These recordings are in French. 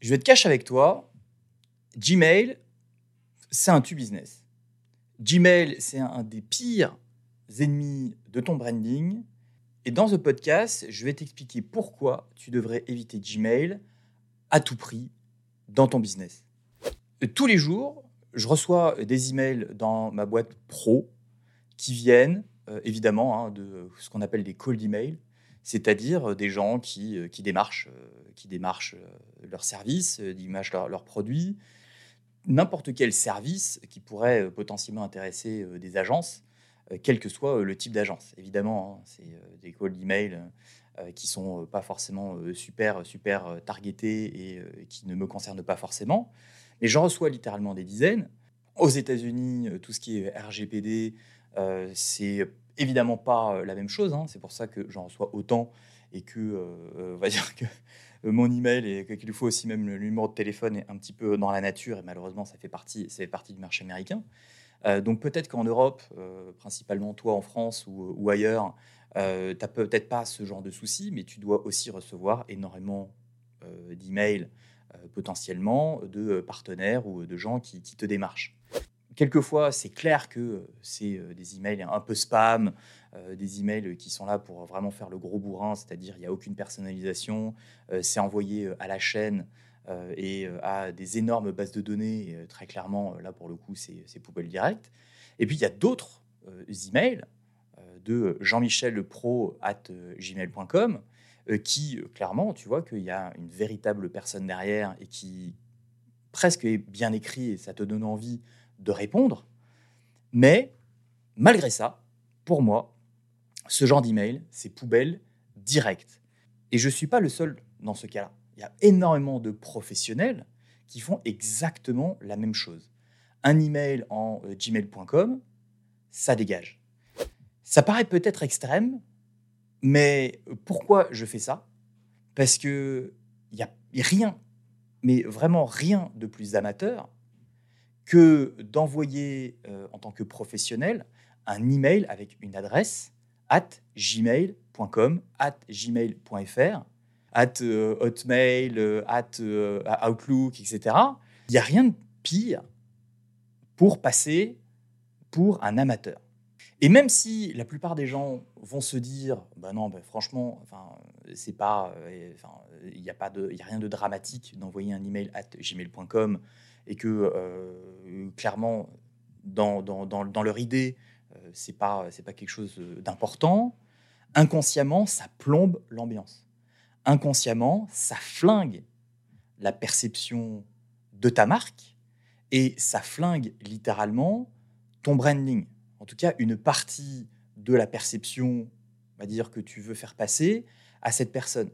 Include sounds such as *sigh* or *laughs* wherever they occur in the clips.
Je vais être cash avec toi. Gmail, c'est un tu business. Gmail, c'est un des pires ennemis de ton branding. Et dans ce podcast, je vais t'expliquer pourquoi tu devrais éviter Gmail à tout prix dans ton business. Tous les jours, je reçois des emails dans ma boîte pro qui viennent euh, évidemment hein, de ce qu'on appelle des cold emails, c'est-à-dire des gens qui, euh, qui démarchent, euh, qui démarchent leurs services, démarchent leurs produits, n'importe quel service qui pourrait potentiellement intéresser des agences, quel que soit le type d'agence. Évidemment, hein, c'est des cold emails qui sont pas forcément super, super targetés et qui ne me concernent pas forcément. Mais j'en reçois littéralement des dizaines. Aux États-Unis, tout ce qui est RGPD, euh, c'est évidemment pas euh, la même chose. Hein. C'est pour ça que j'en reçois autant et que, euh, on va *laughs* dire que mon email et qu'il faut aussi même le numéro de téléphone est un petit peu dans la nature et malheureusement ça fait partie, ça fait partie du marché américain. donc peut-être qu'en Europe, principalement toi en France ou, ailleurs, tu n'as peut-être pas ce genre de soucis, mais tu dois aussi recevoir énormément d'emails potentiellement de partenaires ou de gens qui, qui te démarchent. Quelquefois, c'est clair que euh, c'est euh, des emails un peu spam, euh, des emails qui sont là pour vraiment faire le gros bourrin, c'est-à-dire il n'y a aucune personnalisation, c'est envoyé à la chaîne et à des énormes bases de données. très clairement, là pour le coup, c'est poubelle direct. Et puis il y a d'autres emails de Jean-Michel Pro at gmail.com qui, clairement, tu vois qu'il y a une véritable personne derrière et qui presque est bien écrit et ça te donne envie de répondre. Mais malgré ça, pour moi, ce genre d'email, c'est poubelle directe. Et je ne suis pas le seul dans ce cas-là. Il y a énormément de professionnels qui font exactement la même chose. Un email en euh, gmail.com, ça dégage. Ça paraît peut-être extrême, mais pourquoi je fais ça? Parce que il n'y a rien, mais vraiment rien de plus amateur que d'envoyer euh, en tant que professionnel un email avec une adresse at gmail.com, at gmail.fr, at euh, hotmail, euh, at outlook, etc. Il n'y a rien de pire pour passer pour un amateur. Et même si la plupart des gens vont se dire, bah non, bah franchement, c'est pas, il n'y a pas de, y a rien de dramatique d'envoyer un email at gmail.com et que euh, clairement, dans, leur idée, euh, c'est pas pas quelque chose d'important. Inconsciemment, ça plombe l'ambiance. Inconsciemment, ça flingue la perception de ta marque et ça flingue littéralement ton branding. En tout cas, une partie de la perception, on va dire, que tu veux faire passer à cette personne.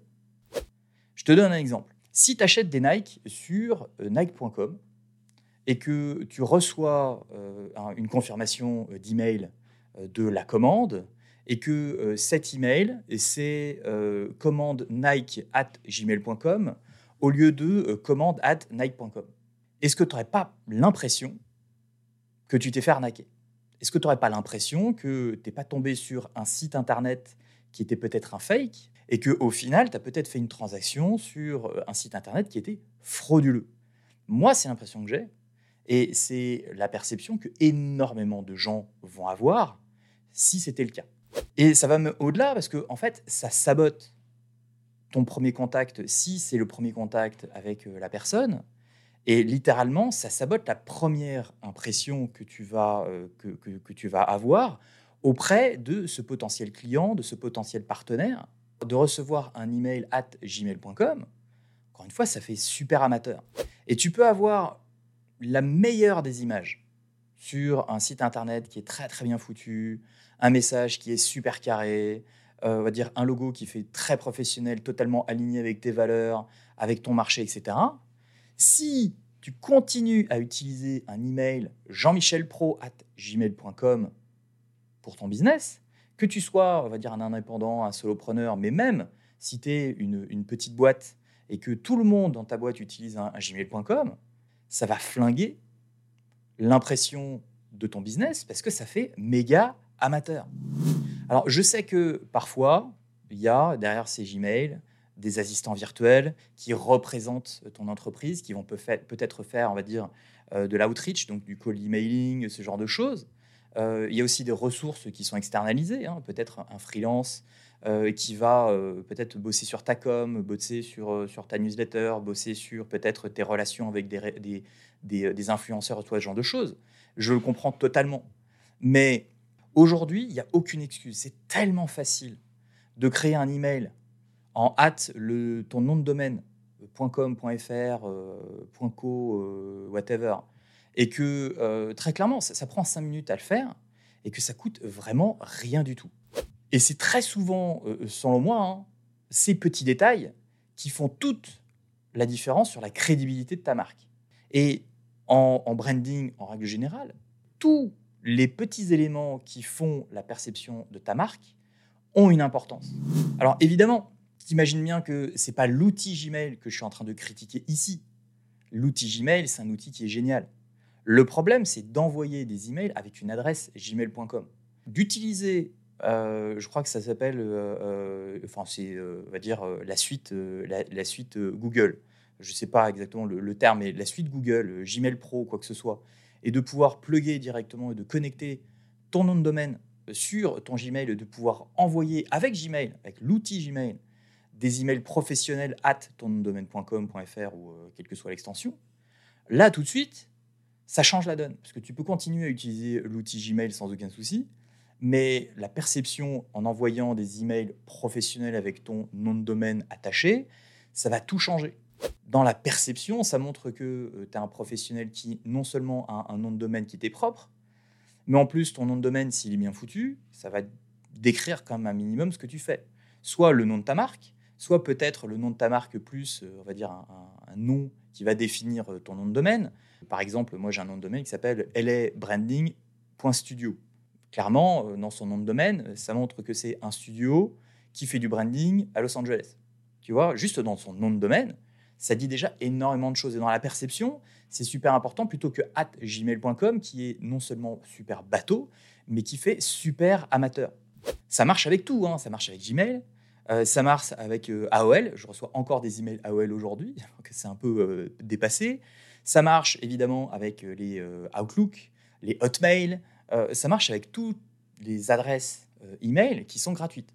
Je te donne un exemple. Si tu achètes des Nike sur euh, nike.com, et que tu reçois euh, une confirmation euh, d'email euh, de la commande et que cet email, c'est commande nike at gmail.com au lieu de commande at nike.com. Est-ce que tu n'aurais pas l'impression que tu t'es fait arnaquer? Est-ce que tu n'aurais pas l'impression que tu n'es pas tombé sur un site internet qui était peut-être un fake et qu'au final, tu as peut-être fait une transaction sur un site internet qui était frauduleux? Moi, c'est l'impression que j'ai. Et c'est la perception que énormément de gens vont avoir si c'était le cas. Et ça va au-delà parce que en fait, ça sabote ton premier contact si c'est le premier contact avec euh, la personne. Et littéralement, ça sabote la première impression que tu vas, euh, que, que, tu vas avoir auprès de ce potentiel client, de ce potentiel partenaire. De recevoir un email at gmail.com, encore une fois, ça fait super amateur. Et tu peux avoir la meilleure des images sur un site internet qui est très très bien foutu, un message qui est super carré, euh, on va dire un logo qui fait très professionnel, totalement aligné avec tes valeurs, avec ton marché, etc. Si tu continues à utiliser un email jean-michelpro at gmail.com pour ton business, que tu sois, on va dire, un indépendant, un solopreneur, mais même si tu es une, petite boîte et que tout le monde dans ta boîte utilise un gmail.com, ça va flinguer l'impression de ton business parce que ça fait méga amateur. Alors, je sais que parfois, il y a derrière ces Gmail des assistants virtuels qui représentent ton entreprise, qui vont peut-être faire, on va dire, euh, de l'outreach, donc du call emailing, ce genre de choses. Euh, il y a aussi des ressources qui sont externalisées, hein. peut-être un freelance euh, qui va peut-être bosser sur ta com, bosser sur, sur ta newsletter, bosser sur peut-être tes relations avec des, des, des, influenceurs, ce genre de choses. Je le comprends totalement. Mais aujourd'hui, il n'y a aucune excuse. C'est tellement facile de créer un email en hâte le, ton nom de domaine .com, .fr, .co, whatever, et que euh, très clairement, ça, prend cinq minutes à le faire et que ça coûte vraiment rien du tout. Et c'est très souvent, euh, selon moi, hein, ces petits détails qui font toute la différence sur la crédibilité de ta marque. Et en, branding, en règle générale, tous les petits éléments qui font la perception de ta marque ont une importance. Alors évidemment, t'imagines bien que c'est pas l'outil Gmail que je suis en train de critiquer ici. L'outil Gmail, c'est un outil qui est génial. Le problème, c'est d'envoyer des emails avec une adresse gmail.com. D'utiliser, euh, je crois que ça s'appelle, euh, euh, enfin, c'est, on va dire, la suite, la, suite Google. Je ne sais pas exactement le, terme, mais la suite Google, Gmail Pro, quoi que ce soit, et de pouvoir plugger directement et de connecter ton nom de domaine sur ton Gmail, de pouvoir envoyer avec Gmail, avec l'outil Gmail, des emails professionnels at tondomaine.com.fr ou euh, quelle que soit l'extension, là tout de suite, ça change la donne. Parce que tu peux continuer à utiliser l'outil Gmail sans aucun souci, mais la perception en envoyant des emails professionnels avec ton nom de domaine attaché, ça va tout changer. Dans la perception, ça montre que euh, tu es un professionnel qui non seulement a un nom de domaine qui t'est propre, mais en plus, ton nom de domaine, s'il est bien foutu, ça va décrire comme un minimum ce que tu fais. Soit le nom de ta marque, soit peut-être le nom de ta marque plus, euh, on va dire, un, nom qui va définir euh, ton nom de domaine. Par exemple, moi j'ai un nom de domaine qui s'appelle labranding.studio. Clairement, euh, dans son nom de domaine, ça montre que c'est un studio qui fait du branding à Los Angeles. Tu vois, juste dans son nom de domaine, ça dit déjà énormément de choses. Et dans la perception, c'est super important plutôt que at gmail.com qui est non seulement super bateau, mais qui fait super amateur. Ça marche avec tout, hein. ça marche avec Gmail, euh, ça marche avec euh, AOL. Je reçois encore des emails AOL aujourd'hui, *laughs* c'est un peu euh, dépassé. Ça marche évidemment avec les Outlook, les Hotmail. ça marche avec toutes les adresses email qui sont gratuites.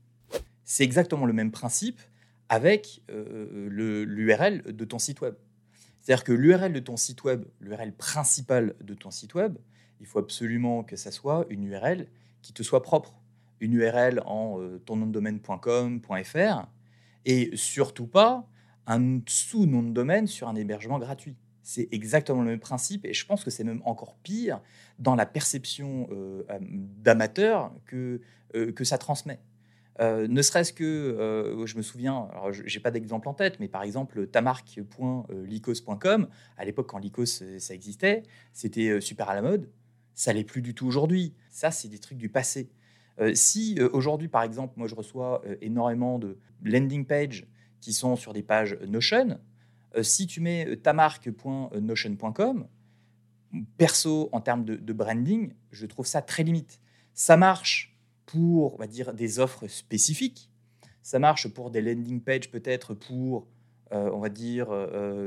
C'est exactement le même principe avec l'URL de ton site web. C'est-à-dire que l'URL de ton site web, l'URL principale de ton site web, il faut absolument que ça soit une URL qui te soit propre une URL en euh, ton nom de domaine.com.fr et surtout pas un sous-nom de domaine sur un hébergement gratuit. C'est exactement le même principe et je pense que c'est même encore pire dans la perception euh, d'amateur que, euh, que ça transmet. ne serait-ce que, je me souviens, alors je n'ai pas d'exemple en tête, mais par exemple, tamarque.lycos.com, à l'époque quand Lycos ça existait, c'était super à la mode, ça l'est plus du tout aujourd'hui. Ça, c'est des trucs du passé. Euh, si euh, aujourd'hui, par exemple, moi je reçois euh, énormément de landing pages qui sont sur des pages Notion, si tu mets tamarque.notion.com, perso, en termes de, branding, je trouve ça très limite. Ça marche pour, on va dire, des offres spécifiques. Ça marche pour des landing pages peut-être pour, on va dire,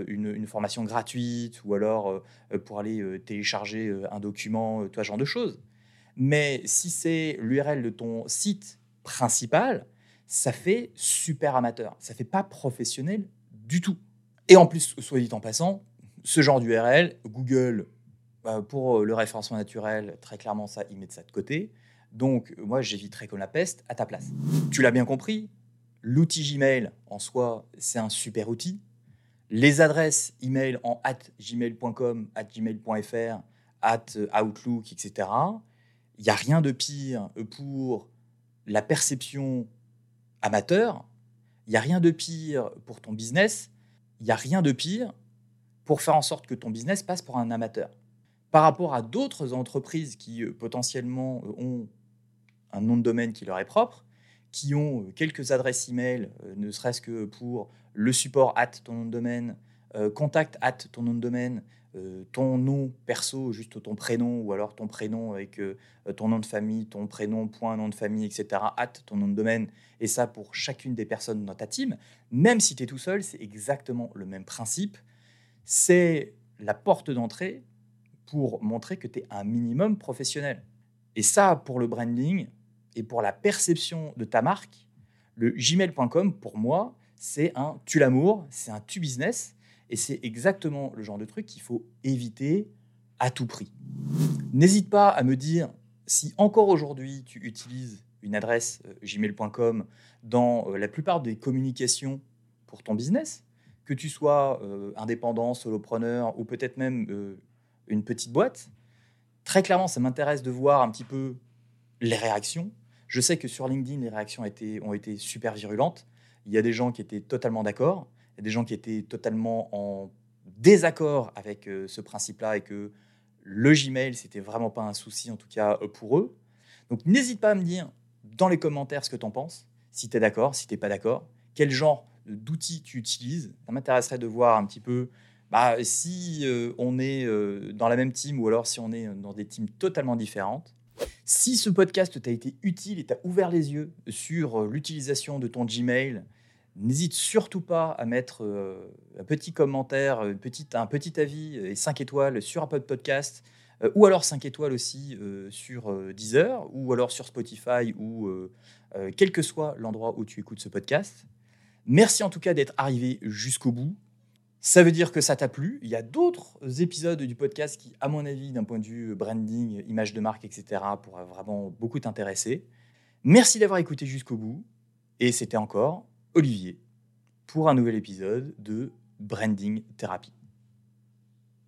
une, formation gratuite ou alors pour aller télécharger un document, tout ce genre de choses. Mais si c'est l'URL de ton site principal, ça fait super amateur. Ça fait pas professionnel du tout. Et en plus, soit dit en passant, ce genre d'URL, Google, bah, pour euh, le référencement naturel, très clairement, ça, ils mettent ça de côté. Donc, moi, j'éviterai comme la peste à ta place. Tu l'as bien compris, l'outil Gmail en soi, c'est un super outil. Les adresses email en at gmail.com, at gmail.fr, at Outlook, etc il n'y a rien de pire pour la perception amateur, il n'y a rien de pire pour ton business, il n'y a rien de pire pour faire en sorte que ton business passe pour un amateur. Par rapport à d'autres entreprises qui euh, potentiellement euh, ont un nom de domaine qui leur est propre, qui ont euh, quelques adresses email, ne serait-ce que pour le support at ton nom de domaine, contact at ton nom de domaine, ton nom perso, juste ton prénom, ou alors ton prénom avec euh, ton nom de famille, ton prénom, point, nom de famille, etc., at ton nom de domaine, et ça pour chacune des personnes dans ta team, même si tu es tout seul, c'est exactement le même principe. C'est la porte d'entrée pour montrer que tu es un minimum professionnel. Et ça, pour le branding et pour la perception de ta marque, le gmail.com, pour moi, c'est un tu l'amour, c'est un tu business, et c'est exactement le genre de truc qu'il faut éviter à tout prix. N'hésite pas à me dire si encore aujourd'hui tu utilises une adresse euh, gmail.com dans euh, la plupart des communications pour ton business, que tu sois euh, indépendant, solopreneur ou peut-être même une petite boîte. Très clairement, ça m'intéresse de voir un petit peu les réactions. Je sais que sur LinkedIn, les réactions ont été super virulentes. Il y a des gens qui étaient totalement d'accord. Des gens qui étaient totalement en désaccord avec euh, ce principe-là et que le Gmail, c'était vraiment pas un souci, en tout cas euh, pour eux. Donc n'hésite pas à me dire dans les commentaires ce que tu en penses, si tu es d'accord, si tu pas d'accord, quel genre d'outils tu utilises? Ça m'intéresserait de voir un petit peu bah, si euh, on est dans la même team ou alors si on est dans des teams totalement différentes. Si ce podcast t'a été utile et t'a ouvert les yeux sur l'utilisation de ton Gmail N'hésite surtout pas à mettre euh, un petit commentaire, une petite, un petit avis et 5 étoiles sur Apple Podcast, euh, ou alors 5 étoiles aussi euh, sur Deezer, ou alors sur Spotify, ou quel que soit l'endroit où tu écoutes ce podcast. Merci en tout cas d'être arrivé jusqu'au bout. Ça veut dire que ça t'a plu. Il y a d'autres épisodes du podcast qui, à mon avis, d'un point de vue branding, image de marque, etc., pourraient vraiment beaucoup t'intéresser. Merci d'avoir écouté jusqu'au bout. Et c'était encore Olivier pour un nouvel épisode de Branding Therapy.